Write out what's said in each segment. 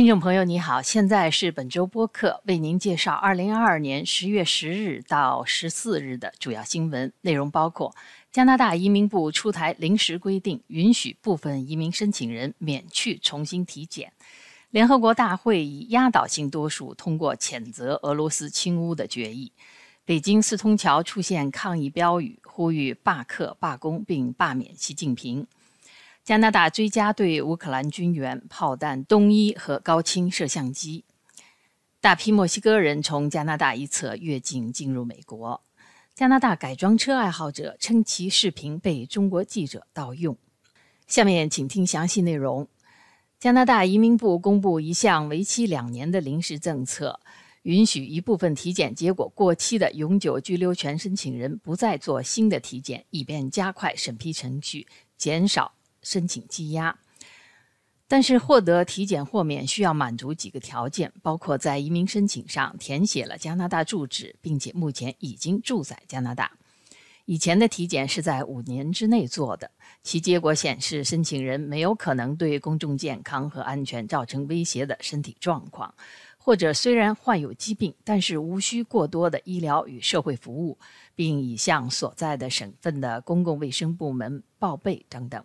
听众朋友，你好，现在是本周播客，为您介绍二零二二年十月十日到十四日的主要新闻内容，包括加拿大移民部出台临时规定，允许部分移民申请人免去重新体检；联合国大会以压倒性多数通过谴责俄罗斯侵乌的决议；北京四通桥出现抗议标语，呼吁罢课、罢工并罢免习近平。加拿大追加对乌克兰军援炮弹、冬衣和高清摄像机。大批墨西哥人从加拿大一侧越境进入美国。加拿大改装车爱好者称其视频被中国记者盗用。下面请听详细内容。加拿大移民部公布一项为期两年的临时政策，允许一部分体检结果过期的永久居留权申请人不再做新的体检，以便加快审批程序，减少。申请羁押，但是获得体检豁免需要满足几个条件，包括在移民申请上填写了加拿大住址，并且目前已经住在加拿大。以前的体检是在五年之内做的，其结果显示申请人没有可能对公众健康和安全造成威胁的身体状况，或者虽然患有疾病，但是无需过多的医疗与社会服务，并已向所在的省份的公共卫生部门报备等等。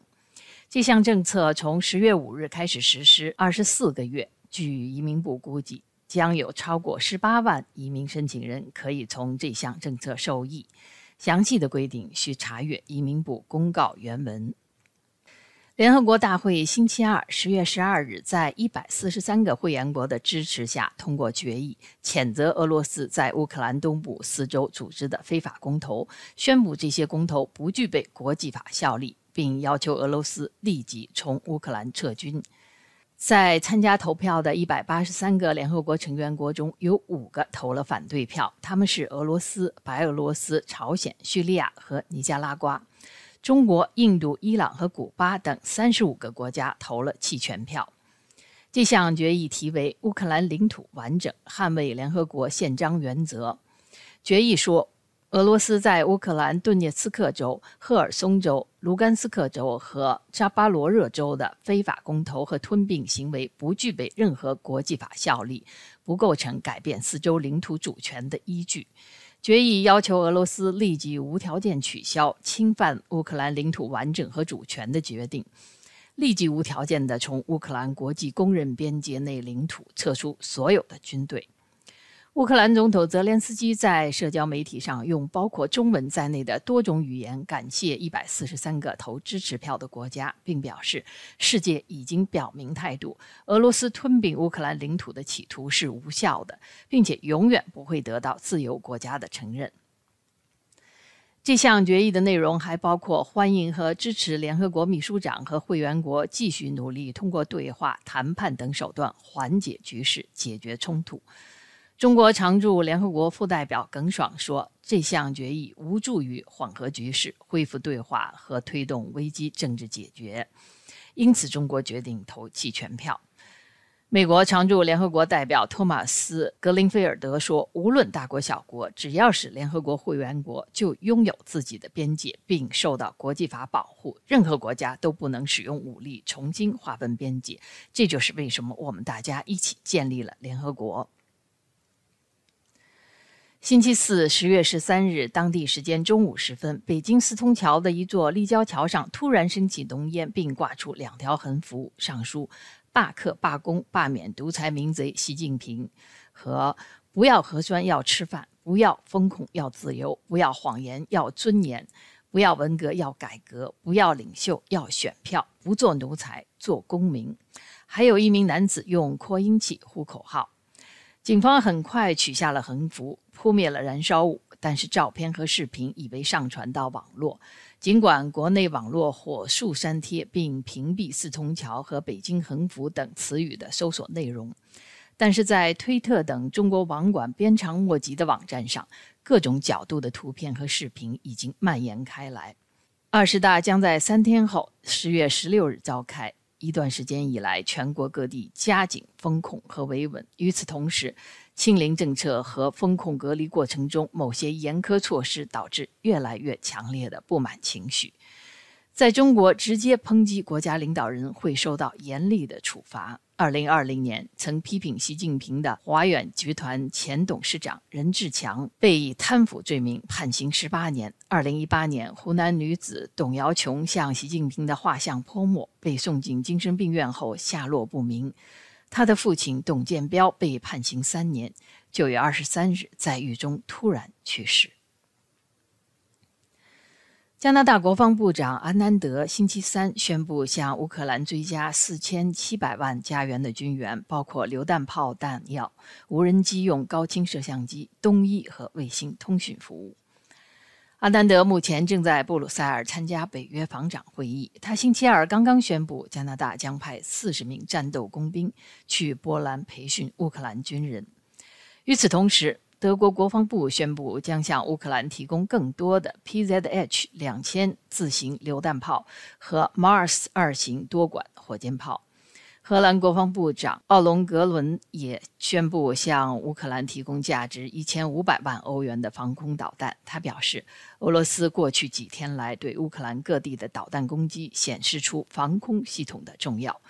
这项政策从十月五日开始实施，二十四个月。据移民部估计，将有超过十八万移民申请人可以从这项政策受益。详细的规定需查阅移民部公告原文。联合国大会星期二十月十二日在一百四十三个会员国的支持下通过决议，谴责俄罗斯在乌克兰东部四周组织的非法公投，宣布这些公投不具备国际法效力。并要求俄罗斯立即从乌克兰撤军。在参加投票的一百八十三个联合国成员国中，有五个投了反对票，他们是俄罗斯、白俄罗斯、朝鲜、叙利亚和尼加拉瓜。中国、印度、伊朗和古巴等三十五个国家投了弃权票。这项决议题为《乌克兰领土完整：捍卫联合国宪章原则》。决议说。俄罗斯在乌克兰顿涅茨克州、赫尔松州、卢甘斯克州和扎巴罗热州的非法公投和吞并行为不具备任何国际法效力，不构成改变四州领土主权的依据。决议要求俄罗斯立即无条件取消侵犯乌克兰领土完整和主权的决定，立即无条件地从乌克兰国际公认边界内领土撤出所有的军队。乌克兰总统泽连斯基在社交媒体上用包括中文在内的多种语言感谢一百四十三个投支持票的国家，并表示世界已经表明态度：俄罗斯吞并乌克兰领土的企图是无效的，并且永远不会得到自由国家的承认。这项决议的内容还包括欢迎和支持联合国秘书长和会员国继续努力通过对话、谈判等手段缓解局势、解决冲突。中国常驻联合国副代表耿爽说：“这项决议无助于缓和局势、恢复对话和推动危机政治解决，因此中国决定投弃权票。”美国常驻联合国代表托马斯·格林菲尔德说：“无论大国小国，只要是联合国会员国，就拥有自己的边界，并受到国际法保护。任何国家都不能使用武力重新划分边界。这就是为什么我们大家一起建立了联合国。”星期四，十月十三日，当地时间中午时分，北京四通桥的一座立交桥上突然升起浓烟，并挂出两条横幅，上书“罢课、罢工、罢免独裁民贼习近平”和“不要核酸要吃饭，不要风控要自由，不要谎言要尊严，不要文革要改革，不要领袖要选票，不做奴才做公民”。还有一名男子用扩音器呼口号。警方很快取下了横幅。扑灭了燃烧物，但是照片和视频已被上传到网络。尽管国内网络火速删帖并屏蔽“四通桥”和“北京横幅”等词语的搜索内容，但是在推特等中国网管鞭长莫及的网站上，各种角度的图片和视频已经蔓延开来。二十大将在三天后，十月十六日召开。一段时间以来，全国各地加紧风控和维稳。与此同时，清零政策和风控隔离过程中某些严苛措施，导致越来越强烈的不满情绪。在中国，直接抨击国家领导人会受到严厉的处罚。二零二零年曾批评习近平的华远集团前董事长任志强被以贪腐罪名判刑十八年。二零一八年，湖南女子董瑶琼向习近平的画像泼墨，被送进精神病院后下落不明。她的父亲董建彪被判刑三年，九月二十三日在狱中突然去世。加拿大国防部长安南德星期三宣布向乌克兰追加四千七百万加元的军援，包括榴弹炮弹药、无人机用高清摄像机、东翼和卫星通讯服务。阿南德目前正在布鲁塞尔参加北约防长会议。他星期二刚刚宣布，加拿大将派四十名战斗工兵去波兰培训乌克兰军人。与此同时，德国国防部宣布将向乌克兰提供更多的 PZH 两千自行榴弹炮和 Mars 二型多管火箭炮。荷兰国防部长奥隆格伦也宣布向乌克兰提供价值一千五百万欧元的防空导弹。他表示，俄罗斯过去几天来对乌克兰各地的导弹攻击显示出防空系统的重要。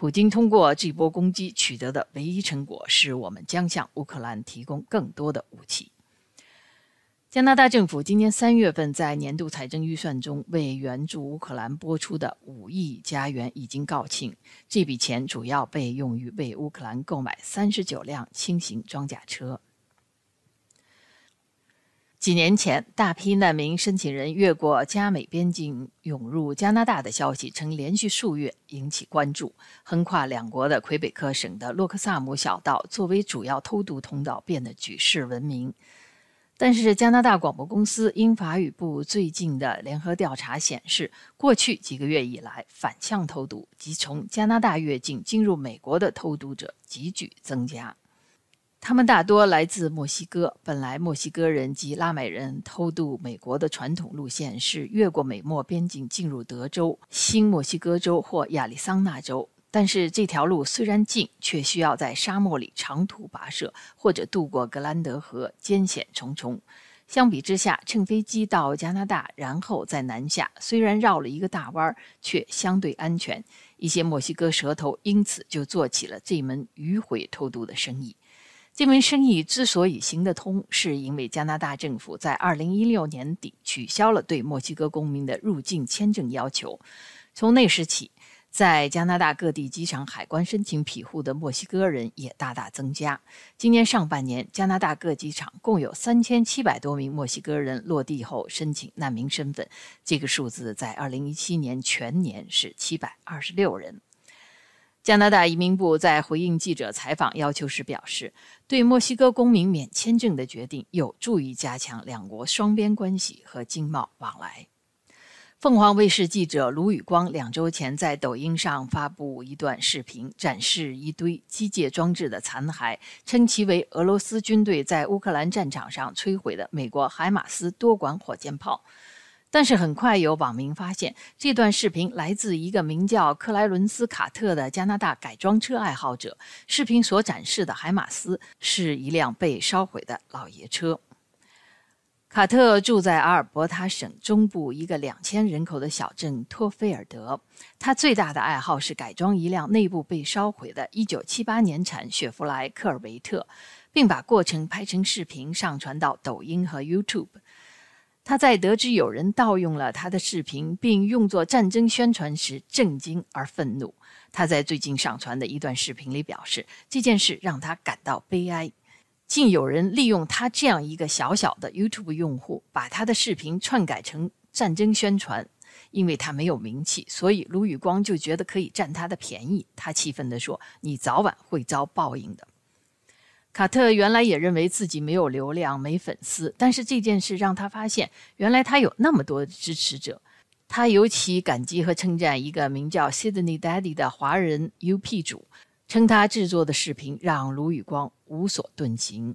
普京通过这波攻击取得的唯一成果是我们将向乌克兰提供更多的武器。加拿大政府今年三月份在年度财政预算中为援助乌克兰拨出的五亿加元已经告罄，这笔钱主要被用于为乌克兰购买三十九辆轻型装甲车。几年前，大批难民申请人越过加美边境涌入加拿大的消息，曾连续数月引起关注。横跨两国的魁北克省的洛克萨姆小道作为主要偷渡通道，变得举世闻名。但是，加拿大广播公司英法语部最近的联合调查显示，过去几个月以来，反向偷渡及从加拿大越境进入美国的偷渡者急剧增加。他们大多来自墨西哥。本来，墨西哥人及拉美人偷渡美国的传统路线是越过美墨边境进入德州、新墨西哥州或亚利桑那州。但是，这条路虽然近，却需要在沙漠里长途跋涉，或者渡过格兰德河，艰险重重。相比之下，乘飞机到加拿大，然后再南下，虽然绕了一个大弯儿，却相对安全。一些墨西哥蛇头因此就做起了这门迂回偷渡的生意。这门生意之所以行得通，是因为加拿大政府在2016年底取消了对墨西哥公民的入境签证要求。从那时起，在加拿大各地机场海关申请庇护的墨西哥人也大大增加。今年上半年，加拿大各机场共有3700多名墨西哥人落地后申请难民身份，这个数字在2017年全年是726人。加拿大移民部在回应记者采访要求时表示，对墨西哥公民免签证的决定有助于加强两国双边关系和经贸往来。凤凰卫视记者卢宇光两周前在抖音上发布一段视频，展示一堆机械装置的残骸，称其为俄罗斯军队在乌克兰战场上摧毁的美国海马斯多管火箭炮。但是很快有网民发现，这段视频来自一个名叫克莱伦斯·卡特的加拿大改装车爱好者。视频所展示的海马斯是一辆被烧毁的老爷车。卡特住在阿尔伯塔省中部一个两千人口的小镇托菲尔德。他最大的爱好是改装一辆内部被烧毁的1978年产雪佛莱科尔维特，并把过程拍成视频上传到抖音和 YouTube。他在得知有人盗用了他的视频并用作战争宣传时震惊而愤怒。他在最近上传的一段视频里表示，这件事让他感到悲哀。竟有人利用他这样一个小小的 YouTube 用户，把他的视频篡改成战争宣传。因为他没有名气，所以卢宇光就觉得可以占他的便宜。他气愤地说：“你早晚会遭报应的。”卡特原来也认为自己没有流量、没粉丝，但是这件事让他发现，原来他有那么多支持者。他尤其感激和称赞一个名叫 Sydney Daddy 的华人 UP 主，称他制作的视频让卢宇光无所遁形。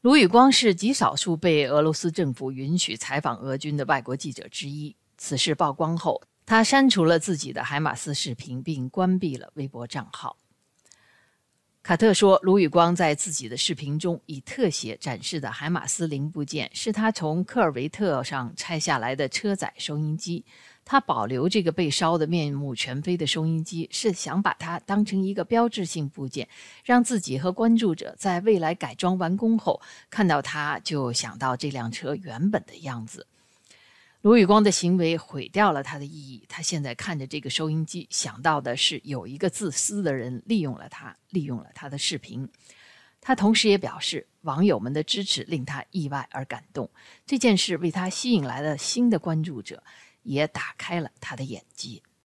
卢宇光是极少数被俄罗斯政府允许采访俄军的外国记者之一。此事曝光后，他删除了自己的海马斯视频，并关闭了微博账号。卡特说，卢宇光在自己的视频中以特写展示的海马斯零部件是他从科尔维特上拆下来的车载收音机。他保留这个被烧得面目全非的收音机，是想把它当成一个标志性部件，让自己和关注者在未来改装完工后看到它就想到这辆车原本的样子。卢宇光的行为毁掉了他的意义。他现在看着这个收音机，想到的是有一个自私的人利用了他，利用了他的视频。他同时也表示，网友们的支持令他意外而感动。这件事为他吸引来了新的关注者，也打开了他的眼界。